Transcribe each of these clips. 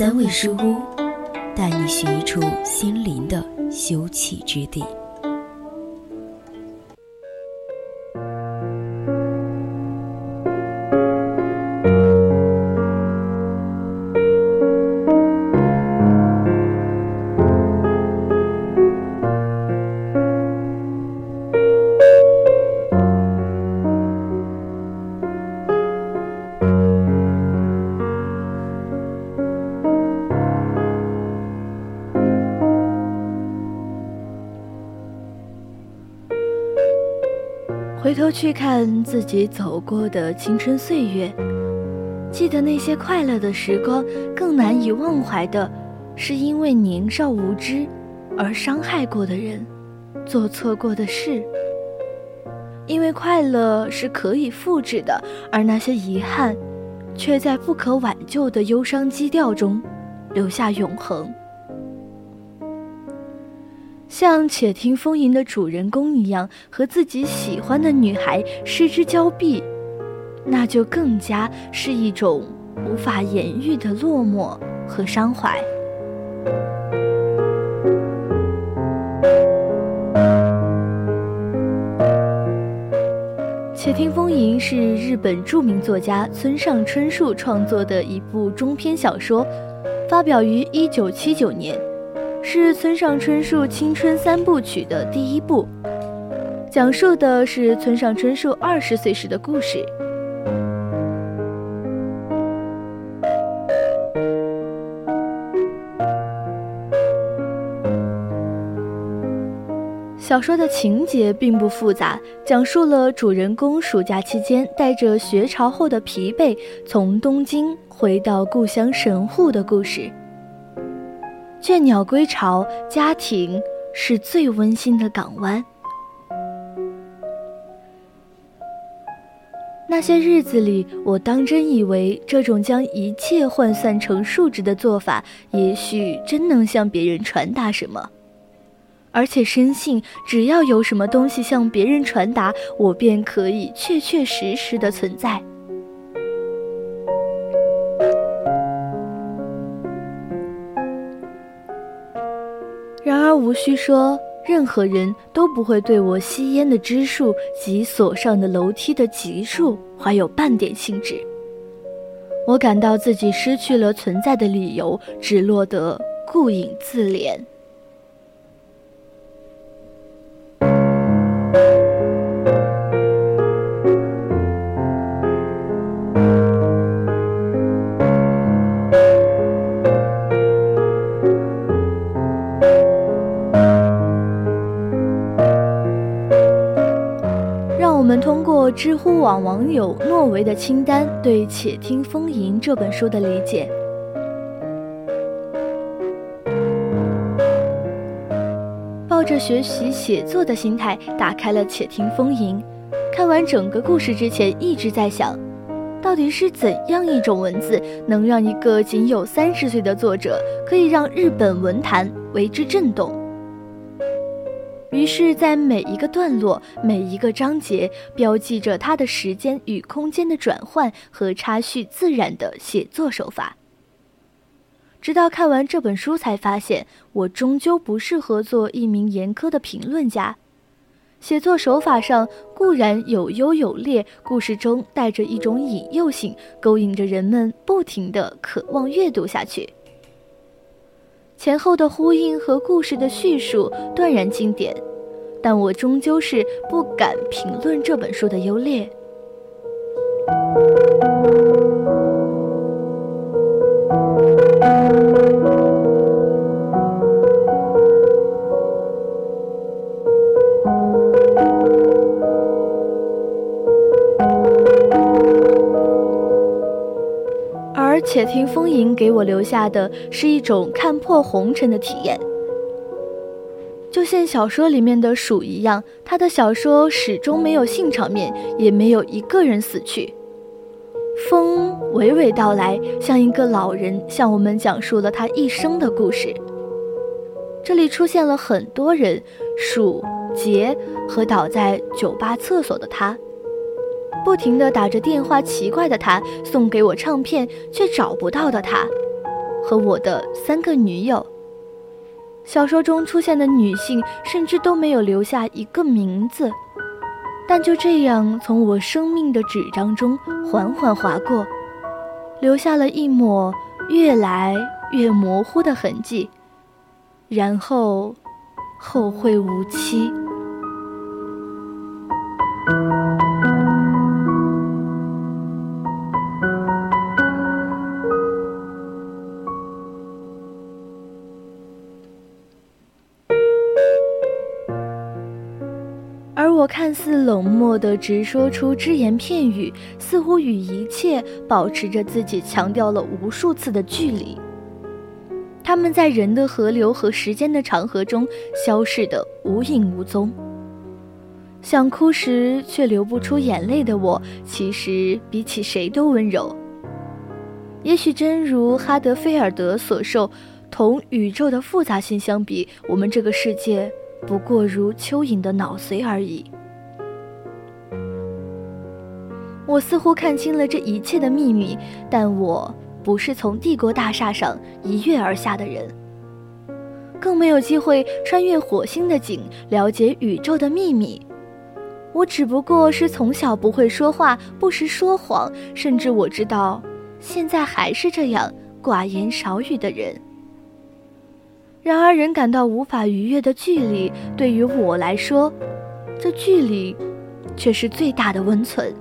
三味书屋，带你寻一处心灵的休憩之地。回头去看自己走过的青春岁月，记得那些快乐的时光，更难以忘怀的，是因为年少无知而伤害过的人，做错过的事。因为快乐是可以复制的，而那些遗憾，却在不可挽救的忧伤基调中，留下永恒。像《且听风吟》的主人公一样，和自己喜欢的女孩失之交臂，那就更加是一种无法言喻的落寞和伤怀。《且听风吟》是日本著名作家村上春树创作的一部中篇小说，发表于一九七九年。是村上春树青春三部曲的第一部，讲述的是村上春树二十岁时的故事。小说的情节并不复杂，讲述了主人公暑假期间带着学潮后的疲惫，从东京回到故乡神户的故事。倦鸟归巢，家庭是最温馨的港湾。那些日子里，我当真以为这种将一切换算成数值的做法，也许真能向别人传达什么，而且深信，只要有什么东西向别人传达，我便可以确确实实的存在。然而，无需说，任何人都不会对我吸烟的支数及所上的楼梯的级数怀有半点兴致。我感到自己失去了存在的理由，只落得顾影自怜。网网友诺维的清单对《且听风吟》这本书的理解：抱着学习写作的心态打开了《且听风吟》，看完整个故事之前一直在想，到底是怎样一种文字能让一个仅有三十岁的作者可以让日本文坛为之震动？于是，在每一个段落、每一个章节，标记着他的时间与空间的转换和插叙自然的写作手法。直到看完这本书，才发现我终究不适合做一名严苛的评论家。写作手法上固然有优有劣，故事中带着一种引诱性，勾引着人们不停地渴望阅读下去。前后的呼应和故事的叙述断然经典，但我终究是不敢评论这本书的优劣。《而且听风吟给我留下的是一种看破红尘的体验，就像小说里面的鼠一样，他的小说始终没有性场面，也没有一个人死去。风娓娓道来，像一个老人向我们讲述了他一生的故事。这里出现了很多人，鼠、杰和倒在酒吧厕所的他。不停地打着电话，奇怪的他送给我唱片却找不到的他，和我的三个女友。小说中出现的女性甚至都没有留下一个名字，但就这样从我生命的纸张中缓缓划过，留下了一抹越来越模糊的痕迹，然后后会无期。而我看似冷漠地直说出只言片语，似乎与一切保持着自己强调了无数次的距离。他们在人的河流和时间的长河中消逝得无影无踪。想哭时却流不出眼泪的我，其实比起谁都温柔。也许真如哈德菲尔德所受，同宇宙的复杂性相比，我们这个世界。不过如蚯蚓的脑髓而已。我似乎看清了这一切的秘密，但我不是从帝国大厦上一跃而下的人，更没有机会穿越火星的井了解宇宙的秘密。我只不过是从小不会说话、不时说谎，甚至我知道现在还是这样寡言少语的人。然而，人感到无法逾越的距离，对于我来说，这距离却是最大的温存。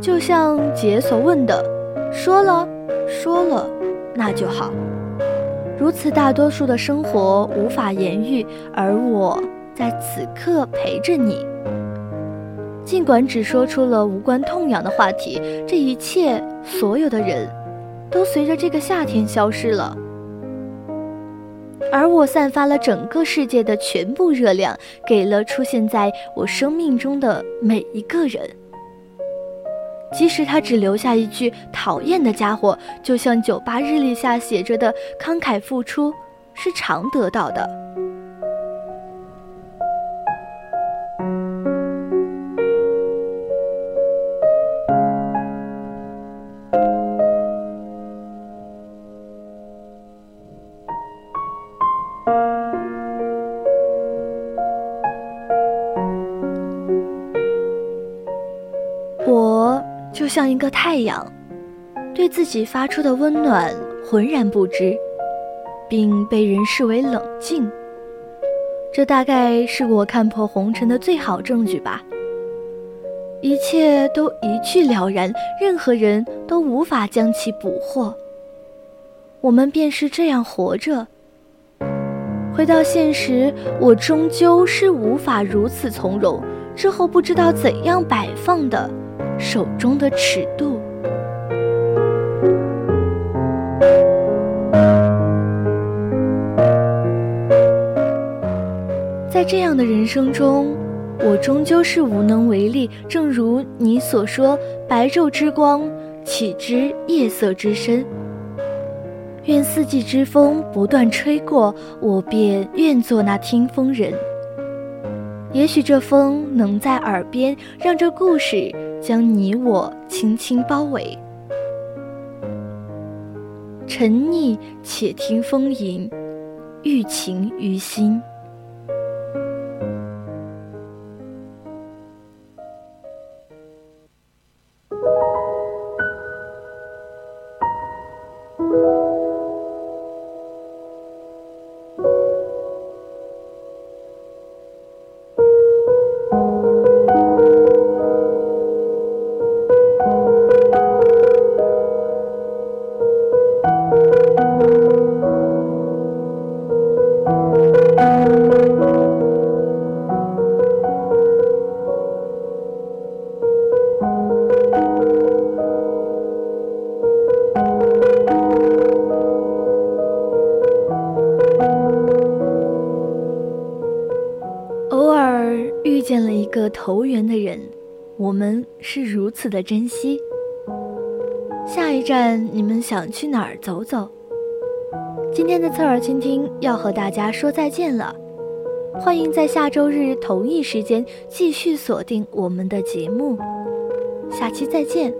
就像姐所问的，说了，说了，那就好。如此大多数的生活无法言喻，而我在此刻陪着你。尽管只说出了无关痛痒的话题，这一切，所有的人，都随着这个夏天消失了，而我散发了整个世界的全部热量，给了出现在我生命中的每一个人。即使他只留下一句“讨厌的家伙”，就像酒吧日历下写着的“慷慨付出是常得到的”。就像一个太阳，对自己发出的温暖浑然不知，并被人视为冷静。这大概是我看破红尘的最好证据吧。一切都一去了然，任何人都无法将其捕获。我们便是这样活着。回到现实，我终究是无法如此从容，之后不知道怎样摆放的。手中的尺度，在这样的人生中，我终究是无能为力。正如你所说：“白昼之光，岂知夜色之深？”愿四季之风不断吹过，我便愿做那听风人。也许这风能在耳边让这故事将你我轻轻包围。沉溺且听风吟欲情于心。我们是如此的珍惜。下一站你们想去哪儿走走？今天的侧耳倾听要和大家说再见了，欢迎在下周日同一时间继续锁定我们的节目，下期再见。